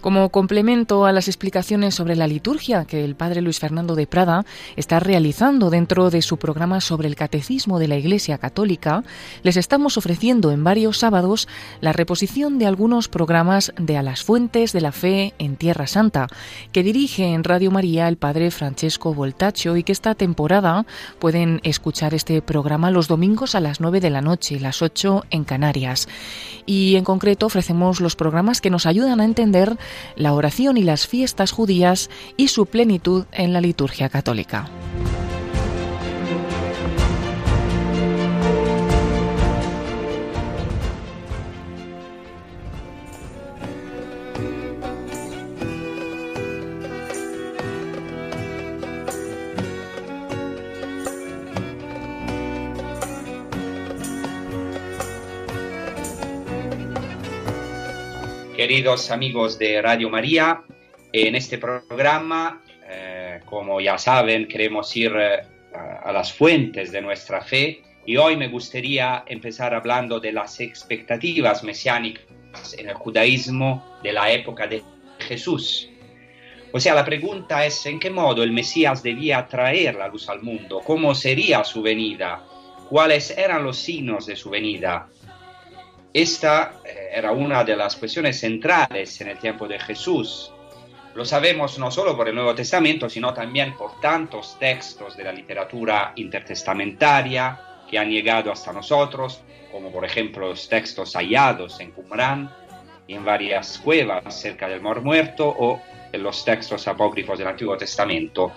Como complemento a las explicaciones sobre la liturgia que el padre Luis Fernando de Prada está realizando dentro de su programa sobre el catecismo de la Iglesia Católica, les estamos ofreciendo en varios sábados la reposición de algunos programas de A las Fuentes de la Fe en Tierra Santa, que dirige en Radio María el padre Francesco Voltacho y que esta temporada pueden escuchar este programa los domingos a las 9 de la noche, las 8 en Canarias. Y en concreto ofrecemos los programas que nos ayudan a entender la oración y las fiestas judías y su plenitud en la liturgia católica. Queridos amigos de Radio María, en este programa, eh, como ya saben, queremos ir eh, a las fuentes de nuestra fe y hoy me gustaría empezar hablando de las expectativas mesiánicas en el judaísmo de la época de Jesús. O sea, la pregunta es en qué modo el Mesías debía traer la luz al mundo, cómo sería su venida, cuáles eran los signos de su venida, esta eh, era una de las cuestiones centrales en el tiempo de Jesús. Lo sabemos no solo por el Nuevo Testamento, sino también por tantos textos de la literatura intertestamentaria que han llegado hasta nosotros, como por ejemplo los textos hallados en Qumran en varias cuevas cerca del Mar Muerto o en los textos apócrifos del Antiguo Testamento.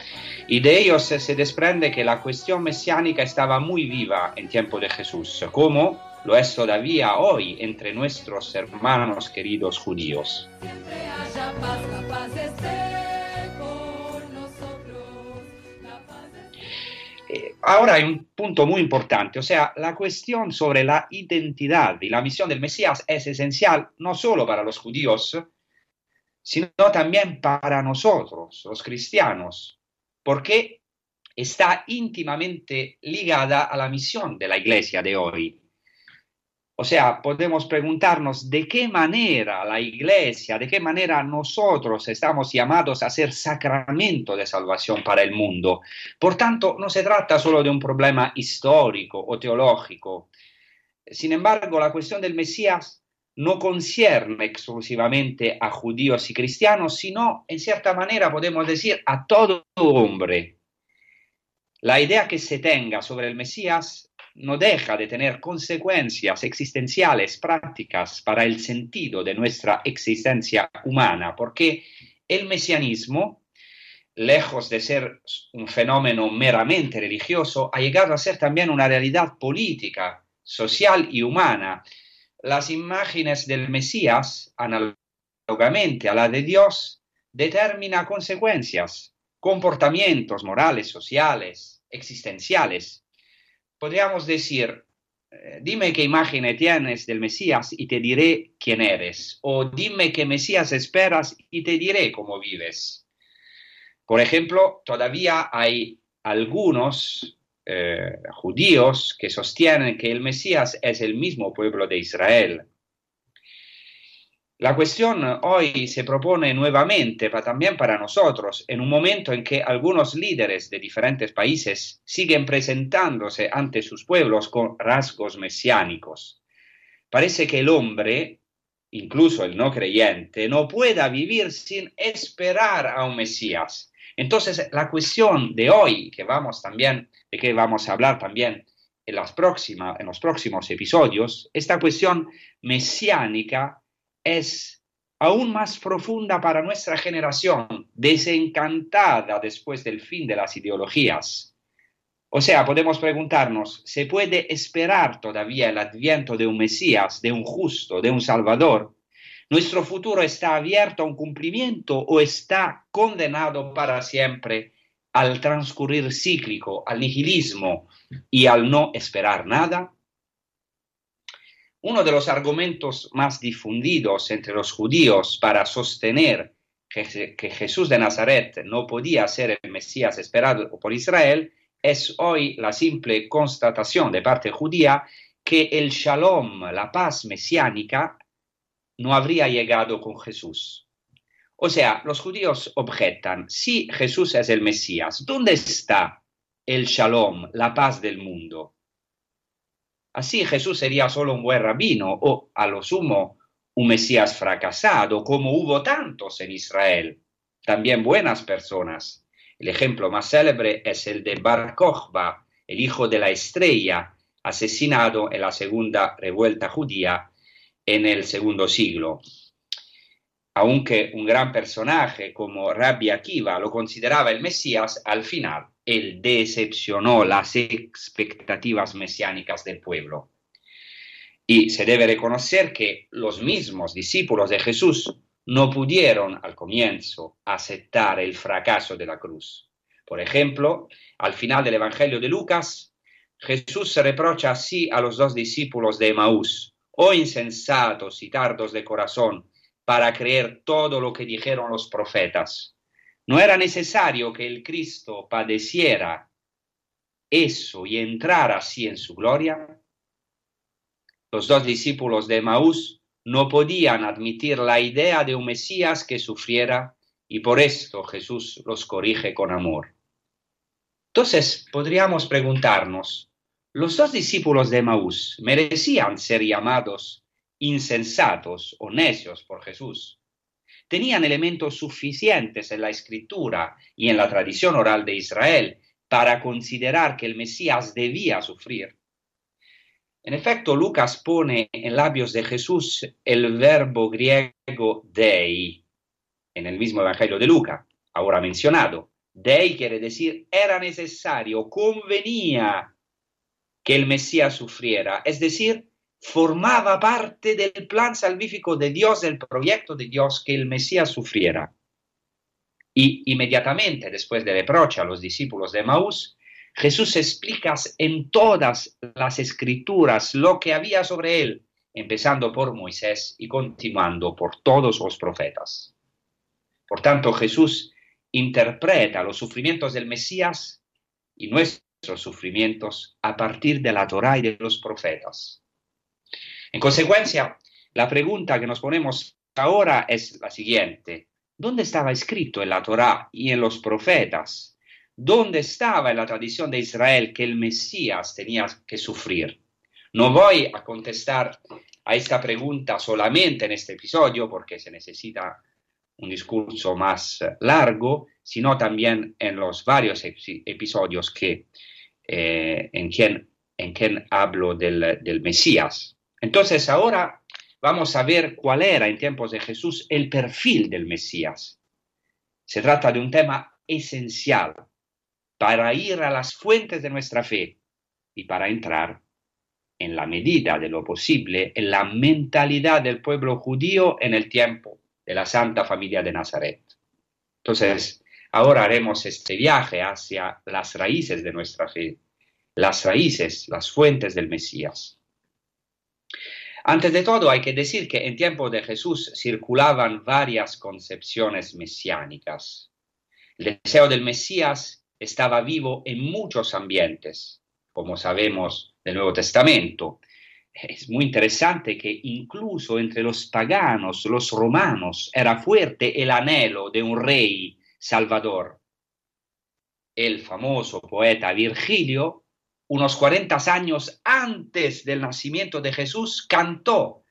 Y de ellos se desprende que la cuestión mesiánica estaba muy viva en tiempo de Jesús, como lo es todavía hoy entre nuestros hermanos queridos judíos. Eh, ahora hay un punto muy importante, o sea, la cuestión sobre la identidad y la misión del Mesías es esencial no solo para los judíos, sino también para nosotros, los cristianos, porque está íntimamente ligada a la misión de la iglesia de hoy. O sea, podemos preguntarnos de qué manera la iglesia, de qué manera nosotros estamos llamados a ser sacramento de salvación para el mundo. Por tanto, no se trata solo de un problema histórico o teológico. Sin embargo, la cuestión del Mesías no concierne exclusivamente a judíos y cristianos, sino, en cierta manera, podemos decir, a todo hombre. La idea que se tenga sobre el Mesías no deja de tener consecuencias existenciales prácticas para el sentido de nuestra existencia humana, porque el mesianismo, lejos de ser un fenómeno meramente religioso, ha llegado a ser también una realidad política, social y humana. Las imágenes del Mesías, análogamente a la de Dios, determinan consecuencias, comportamientos morales, sociales, existenciales podríamos decir, eh, dime qué imagen tienes del Mesías y te diré quién eres, o dime qué Mesías esperas y te diré cómo vives. Por ejemplo, todavía hay algunos eh, judíos que sostienen que el Mesías es el mismo pueblo de Israel, la cuestión hoy se propone nuevamente también para nosotros, en un momento en que algunos líderes de diferentes países siguen presentándose ante sus pueblos con rasgos mesiánicos. Parece que el hombre, incluso el no creyente, no pueda vivir sin esperar a un Mesías. Entonces, la cuestión de hoy, que vamos también, de que vamos a hablar también en, las próximas, en los próximos episodios, esta cuestión mesiánica es aún más profunda para nuestra generación, desencantada después del fin de las ideologías. O sea, podemos preguntarnos, ¿se puede esperar todavía el adviento de un Mesías, de un justo, de un Salvador? ¿Nuestro futuro está abierto a un cumplimiento o está condenado para siempre al transcurrir cíclico, al nihilismo y al no esperar nada? Uno de los argumentos más difundidos entre los judíos para sostener que, Jesús de Nazaret no podía ser el Mesías esperado por Israel es hoy la simple constatación de parte judía que el shalom, la paz mesiánica, no habría llegado con Jesús. O sea, los judíos objetan, si Jesús es el Mesías, ¿dónde está el shalom, la paz del mundo? Así Jesús sería solo un buen rabino o, a lo sumo, un Mesías fracasado, como hubo tantos en Israel, también buenas personas. El ejemplo más célebre es el de Bar Kokhba, el hijo de la estrella, asesinado en la segunda revuelta judía en el segundo siglo. Aunque un gran personaje como Rabbi Akiva lo consideraba el Mesías, al final él decepcionó las expectativas mesiánicas del pueblo. Y se debe reconocer que los mismos discípulos de Jesús no pudieron al comienzo aceptar el fracaso de la cruz. Por ejemplo, al final del Evangelio de Lucas, Jesús se reprocha así a los dos discípulos de Emaús, oh insensatos y tardos de corazón, para creer todo lo que dijeron los profetas. ¿No era necesario que el Cristo padeciera eso y entrara así en su gloria? Los dos discípulos de Emaús no podían admitir la idea de un Mesías que sufriera y por esto Jesús los corrige con amor. Entonces podríamos preguntarnos, ¿los dos discípulos de Maús merecían ser llamados insensatos o necios por Jesús? Tenían elementos suficientes en la escritura y en la tradición oral de Israel para considerar que el Mesías debía sufrir. En efecto, Lucas pone en labios de Jesús el verbo griego dei, en el mismo Evangelio de Lucas, ahora mencionado. Dei quiere decir era necesario, convenía que el Mesías sufriera, es decir, formaba parte del plan salvífico de Dios, del proyecto de Dios que el Mesías sufriera. Y inmediatamente después de reproche a los discípulos de Maús, Jesús explica en todas las escrituras lo que había sobre él, empezando por Moisés y continuando por todos los profetas. Por tanto, Jesús interpreta los sufrimientos del Mesías y nuestros sufrimientos a partir de la Torá y de los profetas. En consecuencia, la pregunta que nos ponemos ahora es la siguiente. ¿Dónde estaba escrito en la Torá y en los profetas dónde estaba en la tradición de Israel que el Mesías tenía que sufrir. No voy a contestar a esta pregunta solamente en este episodio porque se necesita un discurso más largo, sino también en los varios episodios que, eh, en, quien, en quien hablo del, del Mesías. Entonces ahora vamos a ver cuál era en tiempos de Jesús el perfil del Mesías. Se trata de un tema esencial para ir a las fuentes de nuestra fe y para entrar en la medida de lo posible en la mentalidad del pueblo judío en el tiempo de la Santa Familia de Nazaret. Entonces, ahora haremos este viaje hacia las raíces de nuestra fe, las raíces, las fuentes del Mesías. Antes de todo, hay que decir que en tiempo de Jesús circulaban varias concepciones mesiánicas. El deseo del Mesías estaba vivo en muchos ambientes, como sabemos del Nuevo Testamento. Es muy interesante que incluso entre los paganos, los romanos, era fuerte el anhelo de un rey salvador. El famoso poeta Virgilio, unos 40 años antes del nacimiento de Jesús, cantó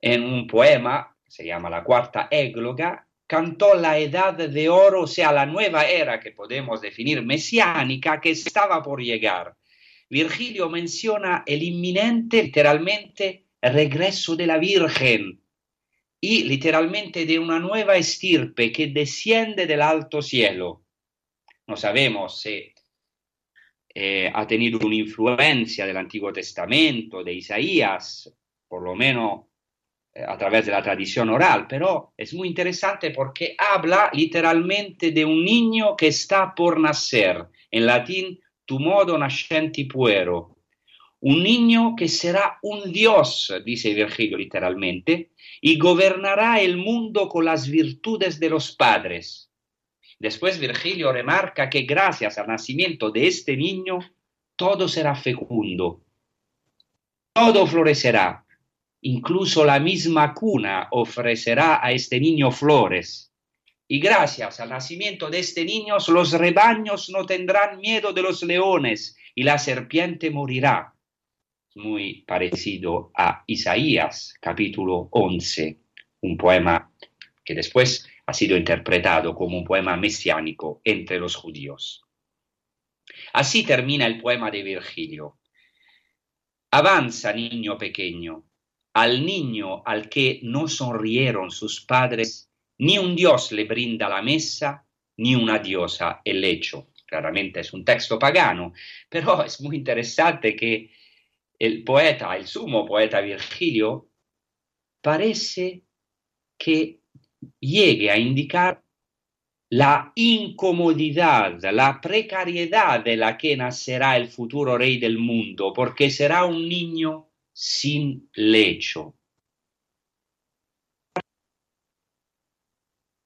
en un poema, se llama La Cuarta Égloga, cantó la edad de oro, o sea, la nueva era que podemos definir mesiánica que estaba por llegar. Virgilio menciona el inminente, literalmente, regreso de la Virgen y literalmente de una nueva estirpe que desciende del alto cielo. No sabemos si eh, ha tenido una influencia del Antiguo Testamento, de Isaías, por lo menos eh, a través de la tradición oral, pero es muy interesante porque habla literalmente de un niño que está por nacer, en latín, tu modo nascenti puero, un niño que será un dios, dice Virgilio literalmente, y gobernará el mundo con las virtudes de los padres. Después Virgilio remarca que gracias al nacimiento de este niño, todo será fecundo, todo florecerá, incluso la misma cuna ofrecerá a este niño flores. Y gracias al nacimiento de este niño, los rebaños no tendrán miedo de los leones y la serpiente morirá. Muy parecido a Isaías capítulo 11, un poema que después ha sido interpretado como un poema mesiánico entre los judíos. Así termina el poema de Virgilio. Avanza, niño pequeño, al niño al que no sonrieron sus padres, ni un dios le brinda la mesa, ni una diosa el lecho. Claramente es un texto pagano, pero es muy interesante que el poeta, el sumo poeta Virgilio, parece que llegue a indicar la incomodidad, la precariedad de la que nacerá el futuro rey del mundo, porque será un niño sin lecho.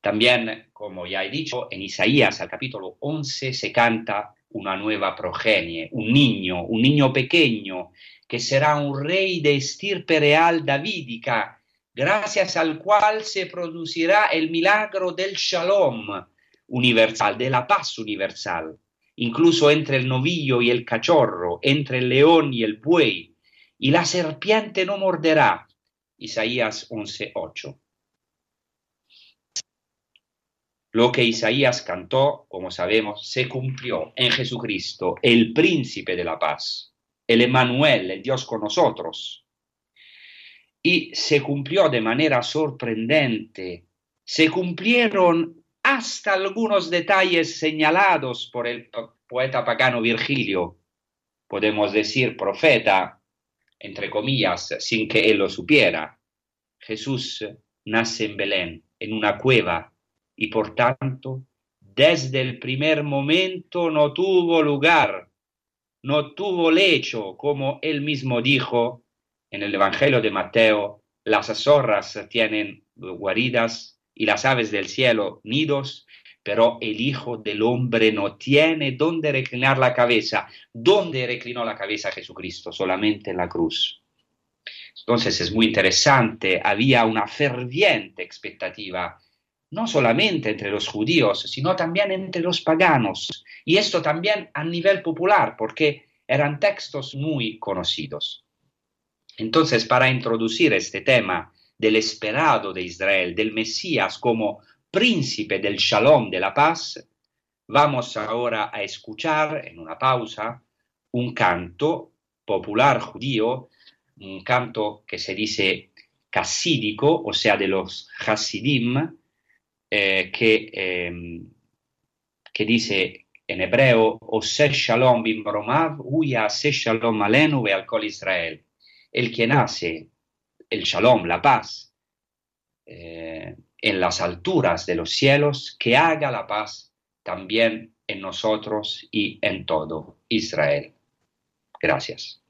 También, como ya he dicho, en Isaías, al capítulo 11, se canta una nueva progenie, un niño, un niño pequeño, que será un rey de estirpe real davídica, gracias al cual se producirá el milagro del shalom, universal, de la paz universal, incluso entre el novillo y el cachorro, entre el león y el buey, y la serpiente no morderá. Isaías 11:8. Lo que Isaías cantó, como sabemos, se cumplió en Jesucristo, el príncipe de la paz, el Emanuel, el Dios con nosotros. Y se cumplió de manera sorprendente. Se cumplieron hasta algunos detalles señalados por el poeta pagano Virgilio, podemos decir profeta, entre comillas, sin que él lo supiera. Jesús nace en Belén, en una cueva, y por tanto, desde el primer momento no tuvo lugar, no tuvo lecho, como él mismo dijo en el Evangelio de Mateo, las zorras tienen guaridas y las aves del cielo nidos, pero el Hijo del Hombre no tiene dónde reclinar la cabeza. ¿Dónde reclinó la cabeza Jesucristo? Solamente en la cruz. Entonces es muy interesante, había una ferviente expectativa, no solamente entre los judíos, sino también entre los paganos, y esto también a nivel popular, porque eran textos muy conocidos. Entonces, para introducir este tema, del esperado de Israel, del Mesías como príncipe del shalom, de la paz, vamos ahora a escuchar en una pausa un canto popular judío, un canto que se dice casídico, o sea, de los Hasidim, eh, que, em, que dice en hebreo, Ose shalom bimromav, huya se shalom alenu ve al Israel. El que nace el shalom, la paz, eh, en las alturas de los cielos, que haga la paz también en nosotros y en todo Israel. Gracias.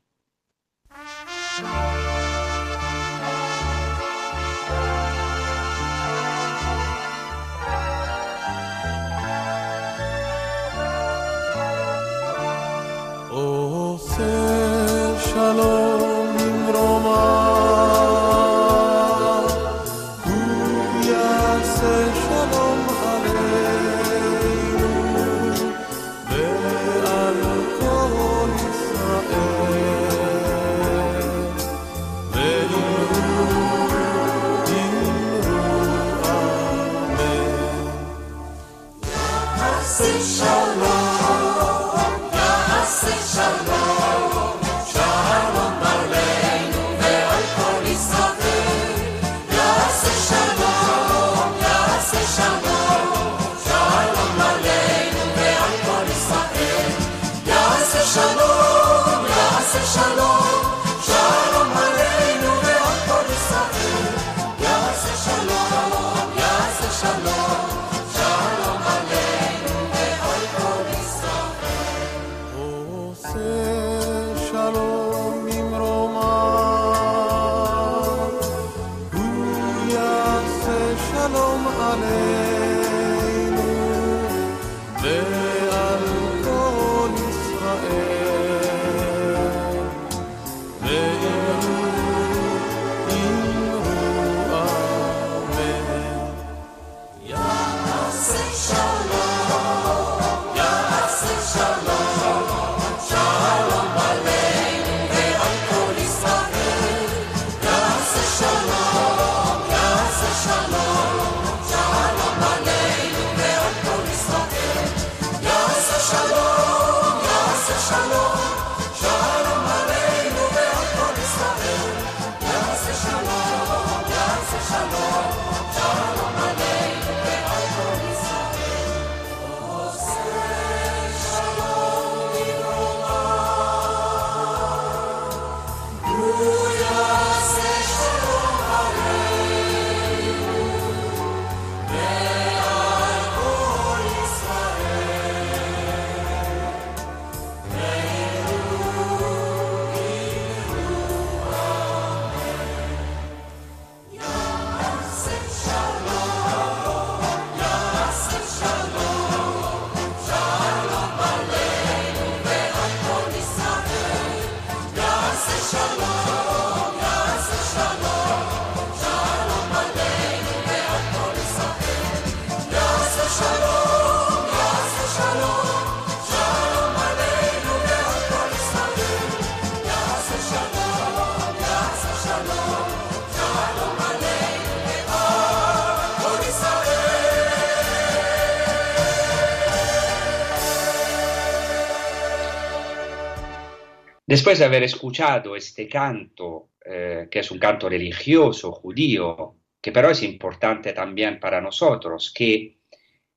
Después de haber escuchado este canto, eh, que es un canto religioso judío, que pero es importante también para nosotros, que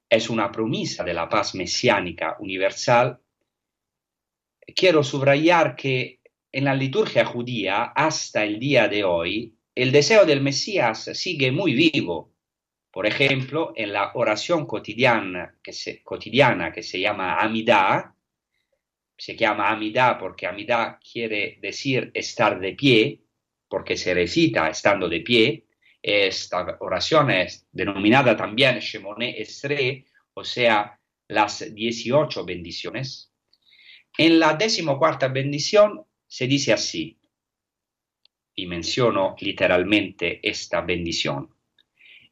es una promesa de la paz mesiánica universal, quiero subrayar que en la liturgia judía hasta el día de hoy el deseo del Mesías sigue muy vivo. Por ejemplo, en la oración cotidiana que se, cotidiana que se llama Amidá, se llama Amidá porque Amidá quiere decir estar de pie, porque se recita estando de pie. Esta oración es denominada también Shemone Estre, o sea, las 18 bendiciones. En la decimocuarta bendición se dice así, y menciono literalmente esta bendición.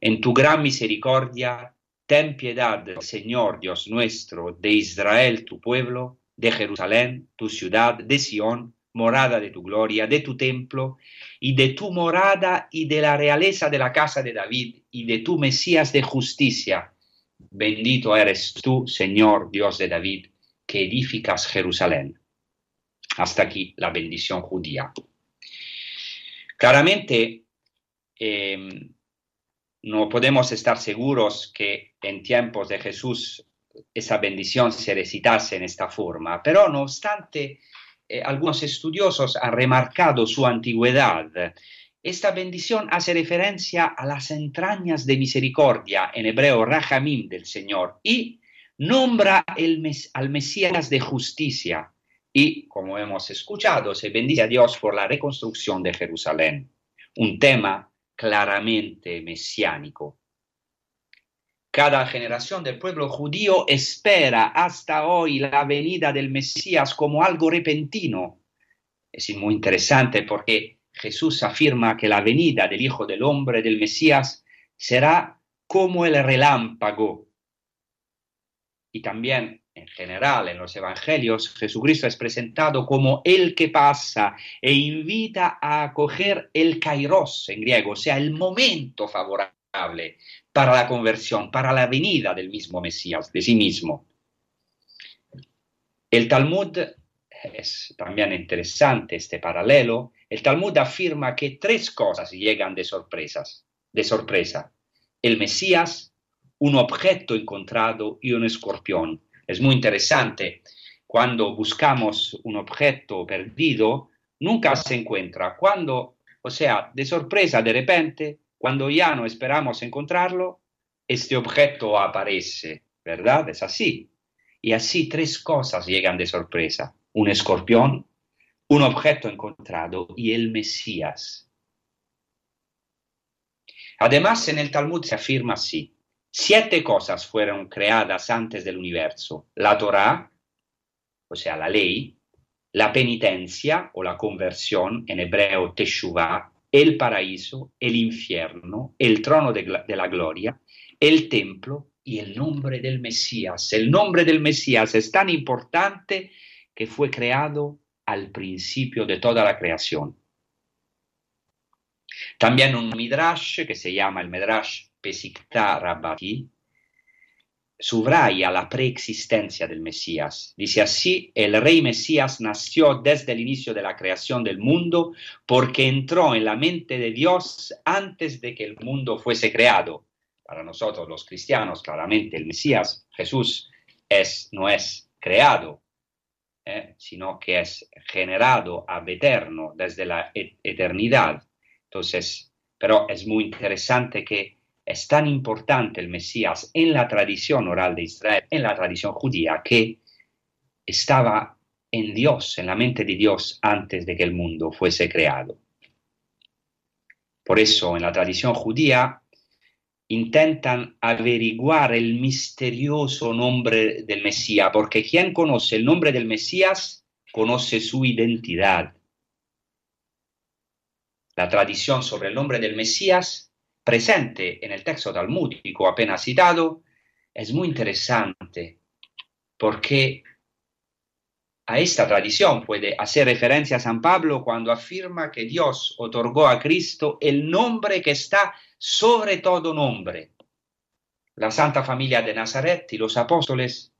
En tu gran misericordia, ten piedad, Señor Dios nuestro, de Israel tu pueblo, de Jerusalén tu ciudad, de Sión, morada de tu gloria, de tu templo, y de tu morada y de la realeza de la casa de David, y de tu Mesías de justicia. Bendito eres tú, Señor Dios de David, que edificas Jerusalén. Hasta aquí la bendición judía. Claramente, em, no podemos estar seguros que en tiempos de Jesús esa bendición se recitase en esta forma, pero no obstante, eh, algunos estudiosos han remarcado su antigüedad. Esta bendición hace referencia a las entrañas de misericordia, en hebreo Rahamim del Señor, y nombra al Mesías de justicia, y, como hemos escuchado, se bendice a Dios por la reconstrucción de Jerusalén, un tema claramente mesiánico. Cada generación del pueblo judío espera hasta hoy la venida del Mesías como algo repentino. Es muy interesante porque Jesús afirma que la venida del Hijo del Hombre, del Mesías, será como el relámpago. Y también en general en los evangelios, Jesucristo es presentado como el que pasa e invita a acoger el kairos en griego, o sea, el momento favorable para la conversión, para la venida del mismo Mesías, de sí mismo. El Talmud es también interesante este paralelo. El Talmud afirma que tres cosas llegan de sorpresas, de sorpresa. El Mesías, un objeto encontrado y un escorpión. Es muy interesante. Cuando buscamos un objeto perdido, nunca se encuentra. Cuando, o sea, de sorpresa, de repente, cuando ya no esperamos encontrarlo, este objeto aparece, ¿verdad? Es así. Y así tres cosas llegan de sorpresa. Un escorpión, un objeto encontrado y el Mesías. Además, en el Talmud se afirma así. Siete cosas fueron creadas antes del universo. La Torah, o sea, la ley, la penitencia o la conversión, en hebreo teshuvah, el paraíso, el infierno, el trono de, la gloria, el templo y el nombre del Mesías. El nombre del Mesías es tan importante que fue creado al principio de toda la creación. También un midrash que se llama el midrash Pesikta Rabati, subraya la preexistencia del Mesías. Dice así, el rey Mesías nació desde el inicio de la creación del mundo porque entró en la mente de Dios antes de que el mundo fuese creado. Para nosotros los cristianos, claramente el Mesías, Jesús, es, no es creado, eh, sino que es generado ab eterno desde la eternidad. Entonces, pero es muy interesante que es tan importante el Mesías en la tradición oral de Israel, en la tradición judía, que estaba en Dios, en la mente de Dios antes de que el mundo fuese creado. Por eso en la tradición judía intentan averiguar el misterioso nombre del Mesías, porque quien conoce el nombre del Mesías conoce su identidad. La tradición sobre el nombre del Mesías presente en el texto talmúdico apenas citado es muy interesante porque a esta tradición puede hacer referencia a San Pablo cuando afirma que Dios otorgó a Cristo el nombre que está sobre todo nombre. La Santa Familia de Nazaret y los apóstoles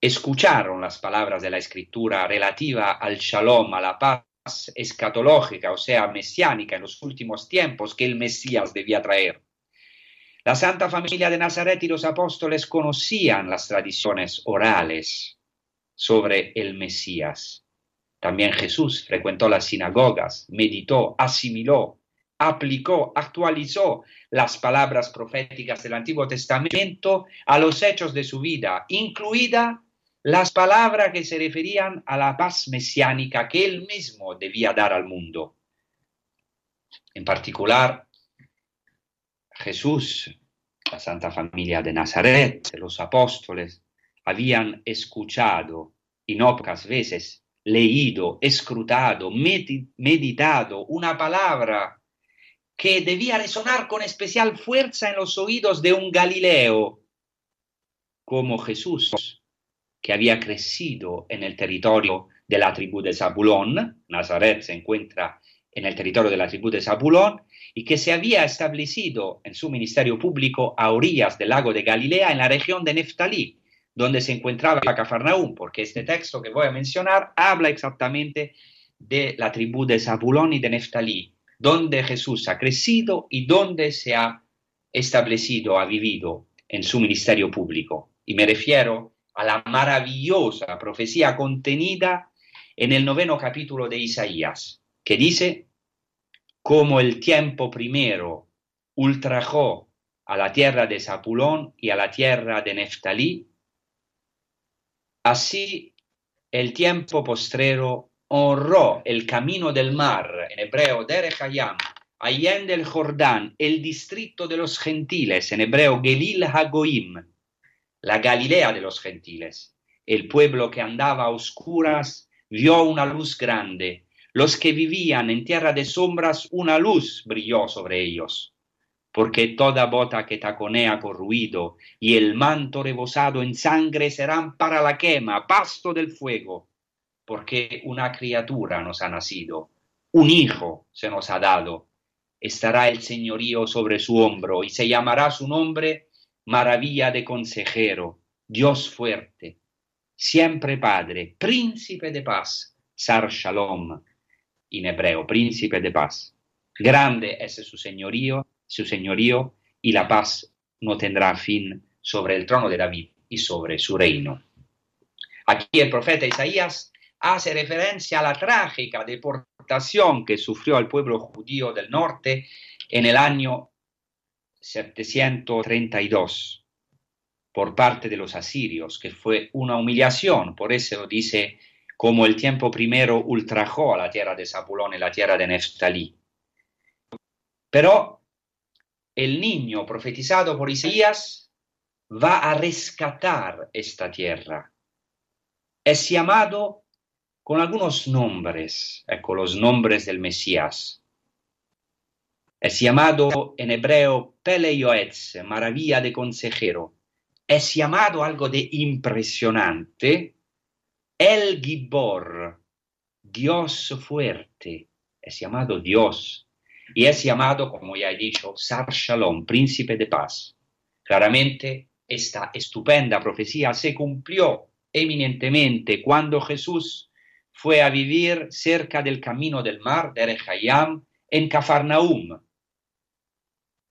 escucharon las palabras de la escritura relativa al shalom, a la paz escatológica, o sea, mesiánica en los últimos tiempos que el Mesías debía traer. La Santa Familia de Nazaret y los apóstoles conocían las tradiciones orales sobre el Mesías. También Jesús frecuentó las sinagogas, meditó, asimiló, aplicó, actualizó las palabras proféticas del Antiguo Testamento a los hechos de su vida, incluida las palabras que se referían a la paz mesiánica que él mismo debía dar al mundo. En particular, Jesús, la Santa Familia de Nazaret, los apóstoles, habían escuchado y no pocas veces leído, escrutado, meditado una palabra que debía resonar con especial fuerza en los oídos de un Galileo, como Jesús, que había crecido en el territorio de la tribu de Zabulón, Nazaret se encuentra en el territorio de la tribu de Zabulón, y que se había establecido en su ministerio público a orillas del lago de Galilea en la región de Neftalí, donde se encontraba Cafarnaúm, porque este texto que voy a mencionar habla exactamente de la tribu de Zabulón y de Neftalí, donde Jesús ha crecido y donde se ha establecido, ha vivido en su ministerio público. Y me refiero a la maravillosa profecía contenida en el noveno capítulo de Isaías, que dice, como el tiempo primero ultrajó a la tierra de Zapulón y a la tierra de Neftalí, así el tiempo postrero honró el camino del mar, en hebreo Derechayam, allende el Jordán, el distrito de los gentiles, en hebreo Gelil Hagoim, la Galilea de los gentiles. El pueblo que andaba a oscuras vio una luz grande los que vivían en tierra de sombras, una luz brilló sobre ellos. Porque toda bota que taconea con ruido y el manto rebosado en sangre serán para la quema, pasto del fuego. Porque una criatura nos ha nacido, un hijo se nos ha dado. Estará el señorío sobre su hombro y se llamará su nombre maravilla de consejero, Dios fuerte, siempre Padre, príncipe de paz, Sar Shalom en hebreo, príncipe de paz. Grande es su señorío, su señorío, y la paz no tendrá fin sobre el trono de David y sobre su reino. Aquí el profeta Isaías hace referencia a la trágica deportación que sufrió el pueblo judío del norte en el año 732 por parte de los asirios, que fue una humillación, por eso dice como el tiempo primero ultrajó a la tierra de Zabulón y la tierra de Neftalí. Pero el niño profetizado por Isaías va a rescatar esta tierra. Es llamado con algunos nombres, con los nombres del Mesías. Es llamado en hebreo Peleyoetz, maravilla de consejero. Es llamado algo de impresionante el Gibor, Dios fuerte, es llamado Dios y es llamado, como ya he dicho, Sar Shalom, príncipe de paz. Claramente, esta estupenda profecía se cumplió eminentemente cuando Jesús fue a vivir cerca del camino del mar de Rehayam en Cafarnaum.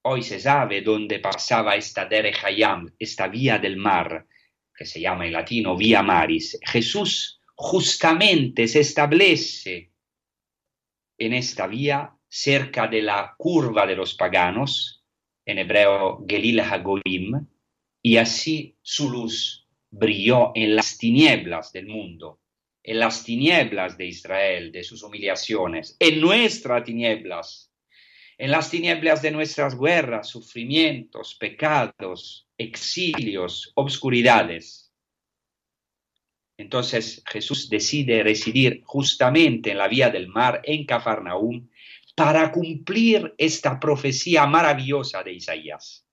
Hoy se sabe dónde pasaba esta Derechayam, esta vía del mar, que se llama en latino Vía Maris, Jesús justamente se establece en esta vía cerca de la curva de los paganos, en hebreo Gelil Hagoim, y así su luz brilló en las tinieblas del mundo, en las tinieblas de Israel, de sus humillaciones, en nuestras tinieblas, en las tinieblas de nuestras guerras, sufrimientos, pecados, exilios, obscuridades. Entonces Jesús decide residir justamente en la vía del mar, en Cafarnaúm, para cumplir esta profecía maravillosa de Isaías.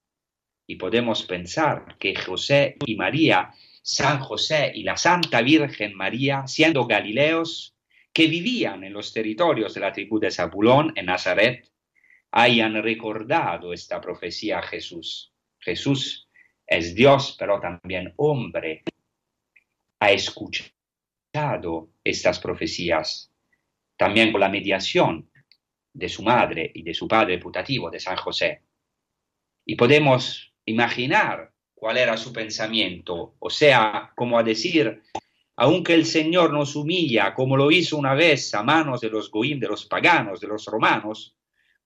Y podemos pensar que José y María, San José y la Santa Virgen María, siendo galileos, que vivían en los territorios de la tribu de Zabulón, en Nazaret, hayan recordado esta profecía a Jesús. Jesús es Dios, pero también hombre. ha escuchado estas profecías, también con la mediación de su madre y de su padre putativo, de San José. Y podemos imaginar cuál era su pensamiento, o sea, como a decir, aunque el Señor nos humilla como lo hizo una vez a manos de los goín, de los paganos, de los romanos,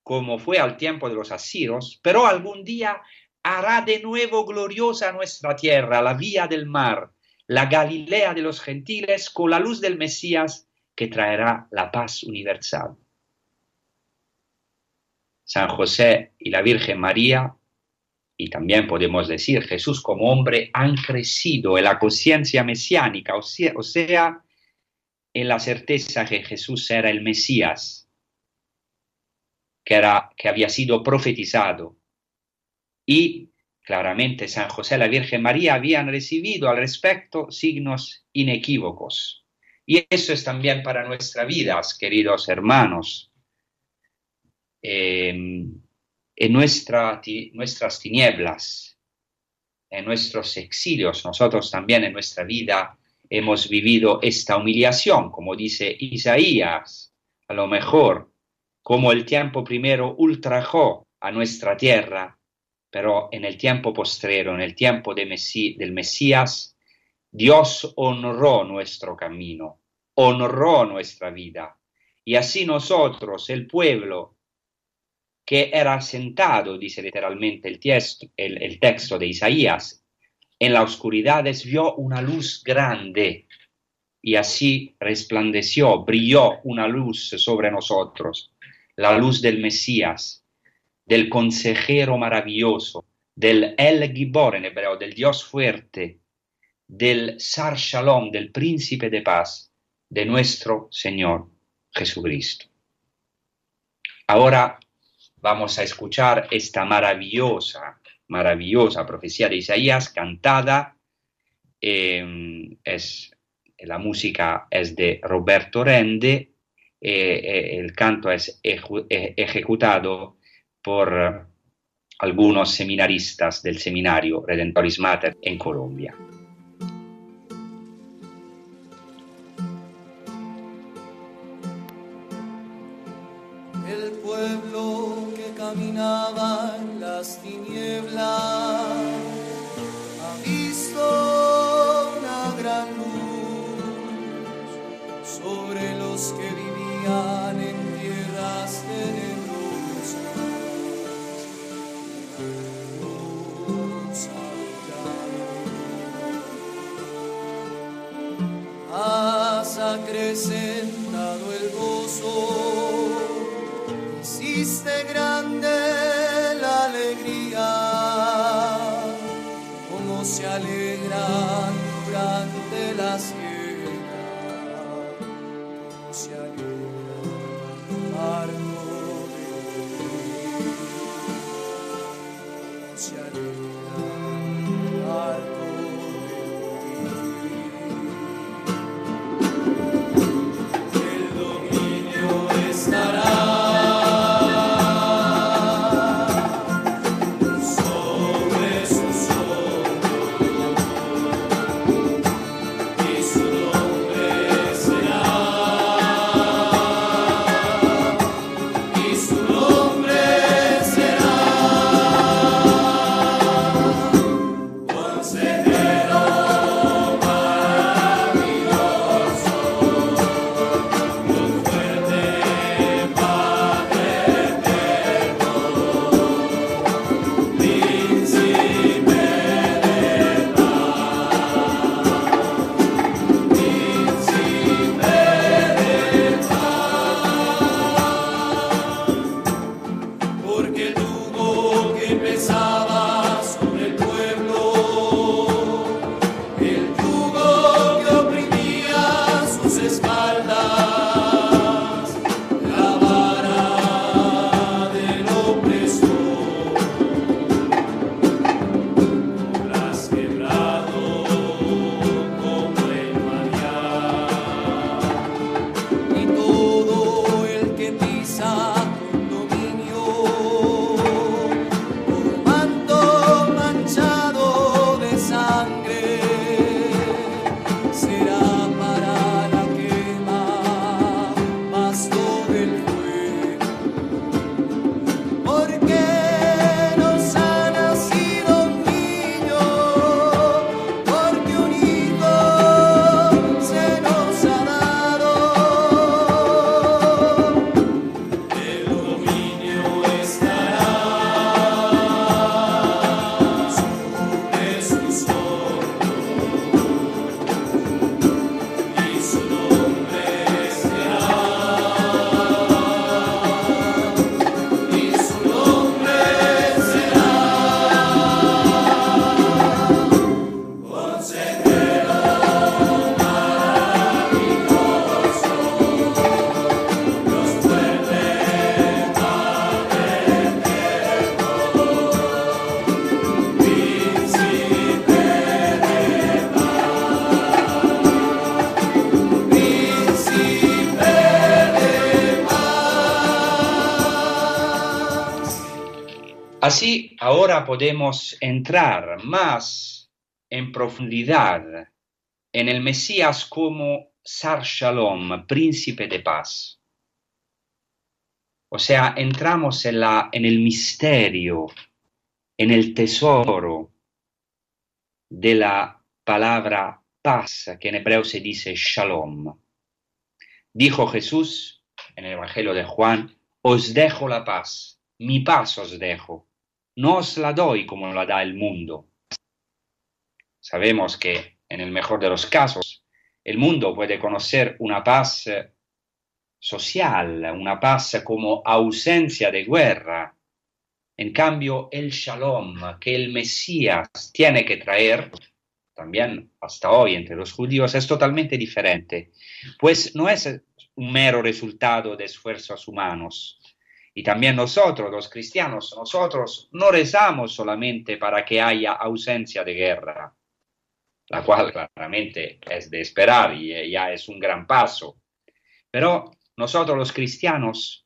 como fue al tiempo de los asirios, pero algún día hará de nuevo gloriosa nuestra tierra, la vía del mar, la Galilea de los gentiles, con la luz del Mesías que traerá la paz universal. San José y la Virgen María, y también podemos decir Jesús como hombre, han crecido en la conciencia mesiánica, o sea, en la certeza que Jesús era el Mesías, que, era, que había sido profetizado. Y claramente San José y la Virgen María habían recibido al respecto signos inequívocos. Y eso es también para nuestras vidas, queridos hermanos. Em, en nuestra, nuestras tinieblas, en nuestros exilios, nosotros también en nuestra vida hemos vivido esta humillación, como dice Isaías, a lo mejor como el tiempo primero ultrajó a nuestra tierra, pero en el tiempo postrero, en el tiempo de del Mesías, Dios honró nuestro camino, honró nuestra vida. Y así nosotros, el pueblo, que era sentado, dice literalmente el, el, texto de Isaías, en la oscuridad vio una luz grande y así resplandeció, brilló una luz sobre nosotros, la luz del Mesías, del consejero maravilloso, del El Gibor en hebreo, del Dios fuerte, del Sar Shalom, del príncipe de paz, de nuestro Señor Jesucristo. Ahora vamos a escuchar esta maravillosa, maravillosa profecía de Isaías cantada. Em, es, la música es de Roberto Rende, eh, eh, el canto es eh, ejecutado por algunos seminaristas del seminario Redentoris Mater en Colombia. caminaba en las podemos entrar más en profundidad en el Mesías como Sar Shalom, príncipe de paz. O sea, entramos en, la, en el misterio, en el tesoro de la palabra paz, que en hebreo se dice Shalom. Dijo Jesús en el Evangelio de Juan, os dejo la paz, mi paz os dejo, no os la doy como la da el mundo. Sabemos que en el mejor de los casos el mundo puede conocer una paz eh, social, una paz como ausencia de guerra. En cambio, el shalom que el Mesías tiene que traer, también hasta hoy entre los judíos, es totalmente diferente, pues no es un mero resultado de esfuerzos humanos. Y también nosotros, los cristianos, nosotros no rezamos solamente para que haya ausencia de guerra, la cual claramente es de esperar y ya es un gran paso. Pero nosotros los cristianos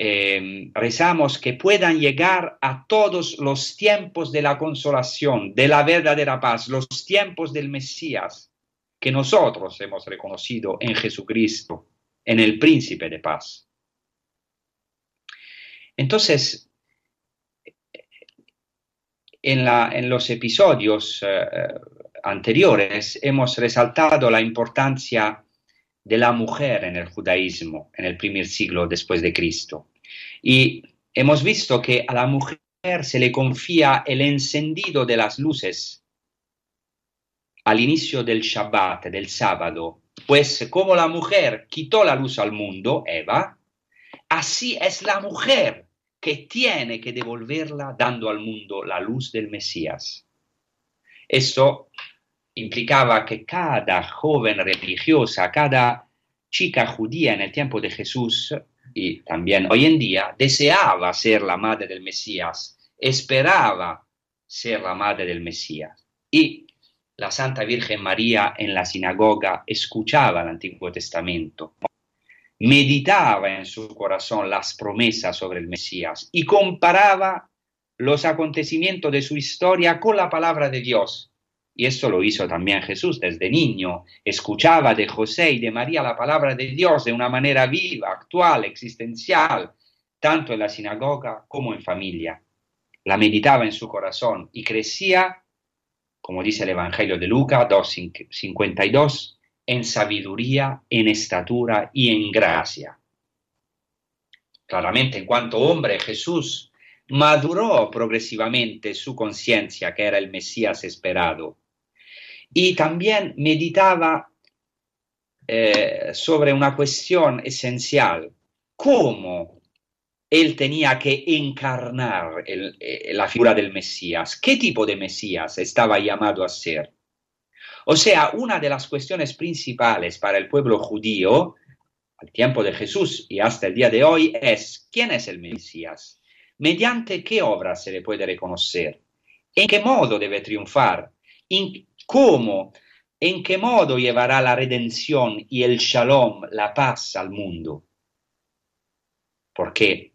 eh, rezamos que puedan llegar a todos los tiempos de la consolación, de la verdadera paz, los tiempos del Mesías, que nosotros hemos reconocido en Jesucristo, en el príncipe de paz. Entonces, en, la, en los episodios eh, anteriores hemos resaltado la importancia de la mujer en el judaísmo en el primer siglo después de Cristo. Y hemos visto que a la mujer se le confía el encendido de las luces al inicio del Shabbat, del sábado, pues como la mujer quitó la luz al mundo, Eva, así es la mujer que tiene que devolverla dando al mundo la luz del Mesías. Esto implicaba que cada joven religiosa, cada chica judía en el tiempo de Jesús y también hoy en día, deseaba ser la madre del Mesías, esperaba ser la madre del Mesías. Y la Santa Virgen María en la sinagoga escuchaba el Antiguo Testamento, meditaba en su corazón las promesas sobre el Mesías y comparaba los acontecimientos de su historia con la palabra de Dios y esto lo hizo también Jesús desde niño. Escuchaba de José y de María la palabra de Dios de una manera viva, actual, existencial, tanto en la sinagoga como en familia. La meditaba en su corazón y crecía, como dice el Evangelio de Lucas 2.52, en sabiduría, en estatura y en gracia. Claramente, en cuanto hombre, Jesús maduró progresivamente su conciencia que era el Mesías esperado y también meditaba eh, sobre una cuestión esencial, cómo él tenía que encarnar eh, la figura del Mesías, qué tipo de Mesías estaba llamado a ser. O sea, una de las cuestiones principales para el pueblo judío al tiempo de Jesús y hasta el día de hoy es quién es el Mesías, mediante qué obra se le puede reconocer, en qué modo debe triunfar, cómo, en qué modo llevará la redención y el shalom, la paz al mundo. Porque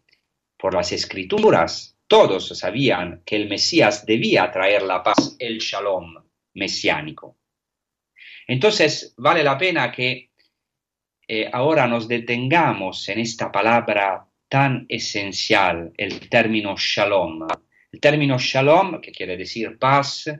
por las escrituras. Todos sabían que el Mesías debía traer la paz, el shalom mesiánico. Entonces vale la pena que eh, ahora nos detengamos en esta palabra tan esencial, el término shalom. El término shalom, que quiere decir paz,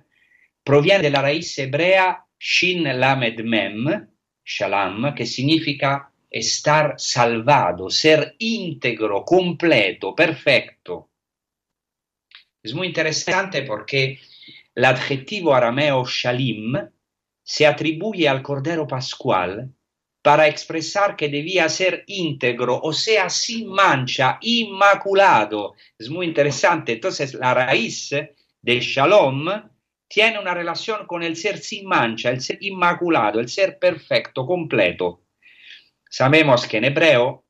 proviene de la raíz hebrea Shin Lamed Mem, Shalom, que significa estar salvado, ser íntegro, completo, perfecto. Es muy interesante porque el adjetivo arameo Shalim se atribuye al Cordero Pascual para expresar que debía ser íntegro, o sea, sin mancha, inmaculado. Es muy interesante. Entonces, la raíz de Shalom tiene una relación con el ser sin mancha, el ser inmaculado, el ser perfecto, completo. Sabemos que en hebreo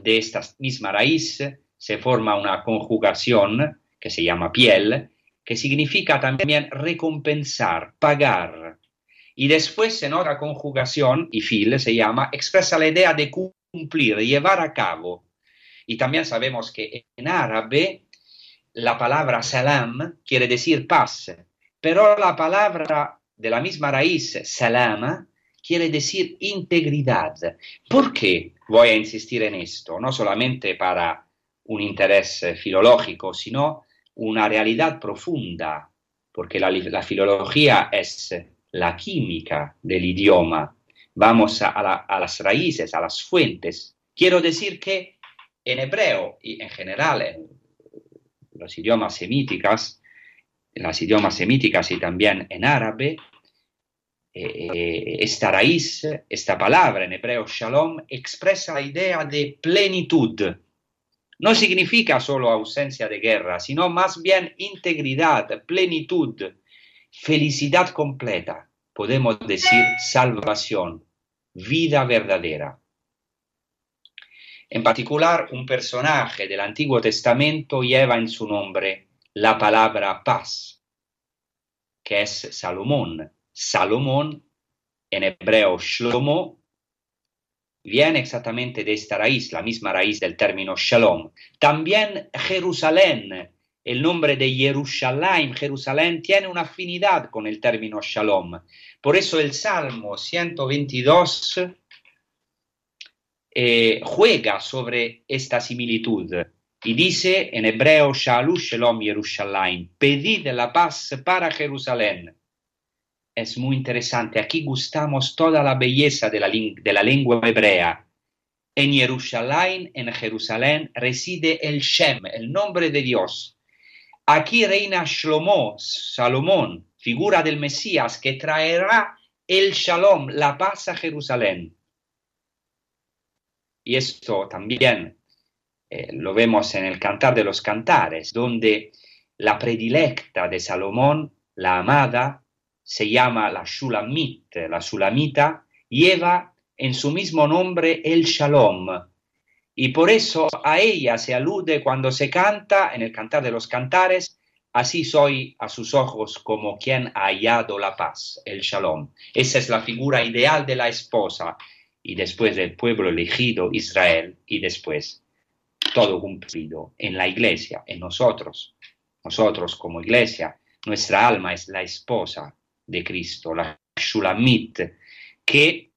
de esta misma raíz se forma una conjugación que se llama piel, que significa también recompensar, pagar. Y después en otra conjugación, y fil, se llama, expresa la idea de cumplir, llevar a cabo. Y también sabemos que en árabe la palabra salam quiere decir paz, pero la palabra de la misma raíz, salam, quiere decir integridad. ¿Por qué voy a insistir en esto? No solamente para un interés filológico, sino una realidad profunda, porque la filología es la química del idioma. Vamos a, a, la, a las raíces, a las fuentes. Quiero decir que en hebreo y en general en los idiomas semíticas, en las idiomas semíticas y también en árabe, eh, esta raíz, esta palabra en hebreo shalom, expresa la idea de plenitud. No significa solo ausencia de guerra, sino más bien integridad, plenitud, felicidad completa, podemos decir salvación, vida verdadera. En particular, un personaje del Antiguo Testamento lleva en su nombre la palabra paz, que es Salomón. Salomón, en hebreo Shlomo, viene exactamente de esta raíz, la misma raíz del término Shalom. También Jerusalén, el nombre de Jerusalén, Jerusalén tiene una afinidad con el término Shalom. Por eso el Salmo 122 eh, juega sobre esta similitud y dice en hebreo Shalu Shalom Jerusalén, pedid la paz para Jerusalén. Es muy interesante, aquí gustamos toda la belleza de la, de la lengua hebrea. En Jerusalén, en Jerusalén, reside el Shem, el nombre de Dios. Aquí reina Shlomo, Salomón, figura del Mesías que traerá el Shalom, la paz a Jerusalén. Y esto también eh, lo vemos en el Cantar de los Cantares, donde la predilecta de Salomón, la amada, se llama la Shulamit, la Shulamita, lleva en su mismo nombre el Shalom. Y por eso a ella se alude cuando se canta en el Cantar de los Cantares, así soy a sus ojos como quien ha hallado la paz, el Shalom. Esa es la figura ideal de la esposa, y después del pueblo elegido Israel y después todo cumplido en la iglesia, en nosotros. Nosotros como iglesia, nuestra alma es la esposa de Cristo, la Shulamit, que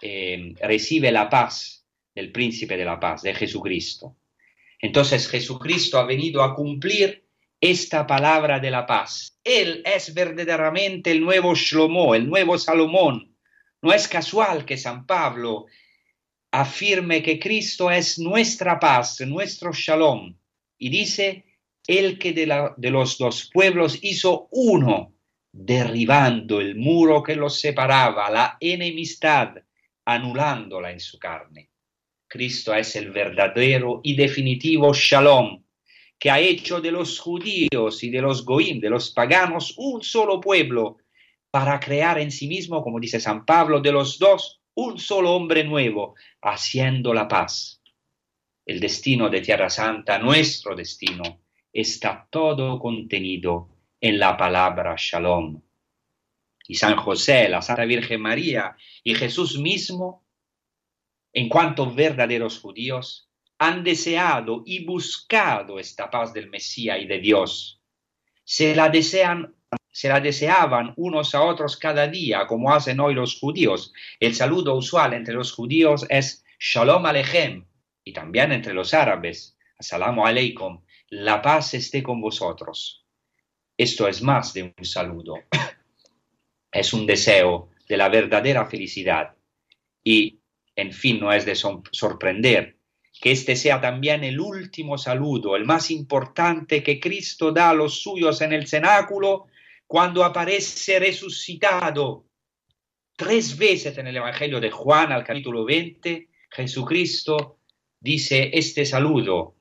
eh, recibe la paz del príncipe de la paz, de Jesucristo. Entonces Jesucristo ha venido a cumplir esta palabra de la paz. Él es verdaderamente el nuevo Shlomo, el nuevo Salomón, no es casual que San Pablo afirme que Cristo es nuestra paz, nuestro shalom, y dice, el que de, de los dos pueblos hizo uno, derribando el muro que los separaba, la enemistad, anulándola en su carne. Cristo es el verdadero y definitivo shalom, que ha hecho de los judíos y de los goim, de los paganos, un solo pueblo, para crear en sí mismo, como dice San Pablo, de los dos un solo hombre nuevo, haciendo la paz. El destino de Tierra Santa, nuestro destino, está todo contenido en la palabra Shalom. Y San José, la Santa Virgen María y Jesús mismo, en cuanto verdaderos judíos, han deseado y buscado esta paz del Mesías y de Dios. Se la desean se la deseaban unos a otros cada día, como hacen hoy los judíos. El saludo usual entre los judíos es Shalom Alechem, y también entre los árabes, Assalamu Aleikum, la paz esté con vosotros. Esto es más de un saludo, es un deseo de la verdadera felicidad. Y, en fin, no es de sorprender que este sea también el último saludo, el más importante que Cristo da a los suyos en el cenáculo cuando aparece resucitado. Tres veces en el Evangelio de Juan, al capítulo 20, Jesucristo dice este saludo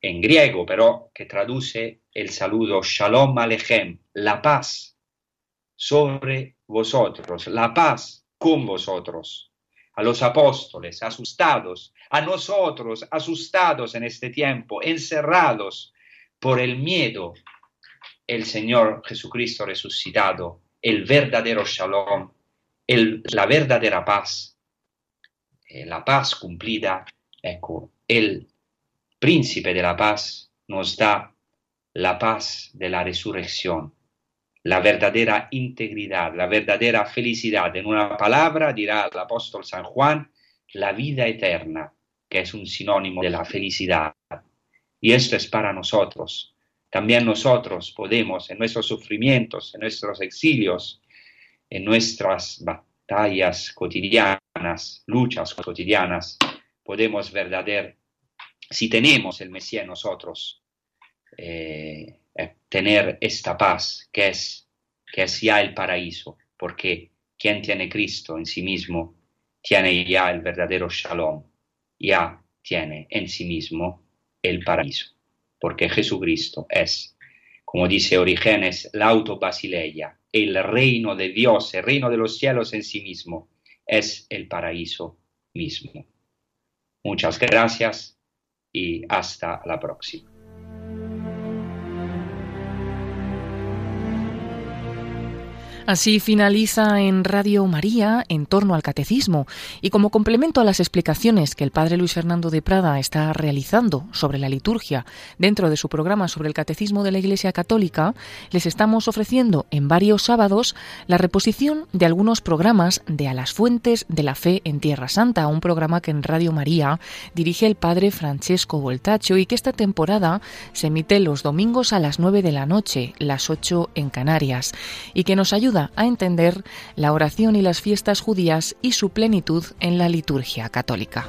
en griego, pero que traduce el saludo Shalom Alechem, la paz sobre vosotros, la paz con vosotros. A los apóstoles asustados, a nosotros asustados en este tiempo, encerrados por el miedo el Señor Jesucristo resucitado, el verdadero shalom, el, la verdadera paz, eh, la paz cumplida, ecco, el príncipe de la paz nos da la paz de la resurrección, la verdadera integridad, la verdadera felicidad. En una palabra, dirá el apóstol San Juan, la vida eterna, que es un sinónimo de la felicidad. Y esto es para nosotros. También nosotros podemos, en nuestros sufrimientos, en nuestros exilios, en nuestras batallas cotidianas, luchas cotidianas, podemos verdader, si tenemos el Mesías en nosotros, eh, tener esta paz que es, que es ya el paraíso, porque quien tiene Cristo en sí mismo tiene ya el verdadero shalom, ya tiene en sí mismo el paraíso, porque Jesucristo es, como dice Orígenes, la autobasileia, el reino de Dios, el reino de los cielos en sí mismo, es el paraíso mismo. Muchas gracias y hasta la próxima. Así finaliza en Radio María en torno al catecismo. Y como complemento a las explicaciones que el padre Luis Fernando de Prada está realizando sobre la liturgia dentro de su programa sobre el catecismo de la Iglesia Católica, les estamos ofreciendo en varios sábados la reposición de algunos programas de A las Fuentes de la Fe en Tierra Santa, un programa que en Radio María dirige el padre Francesco Voltacho y que esta temporada se emite los domingos a las 9 de la noche, las 8 en Canarias, y que nos ayuda a entender la oración y las fiestas judías y su plenitud en la liturgia católica.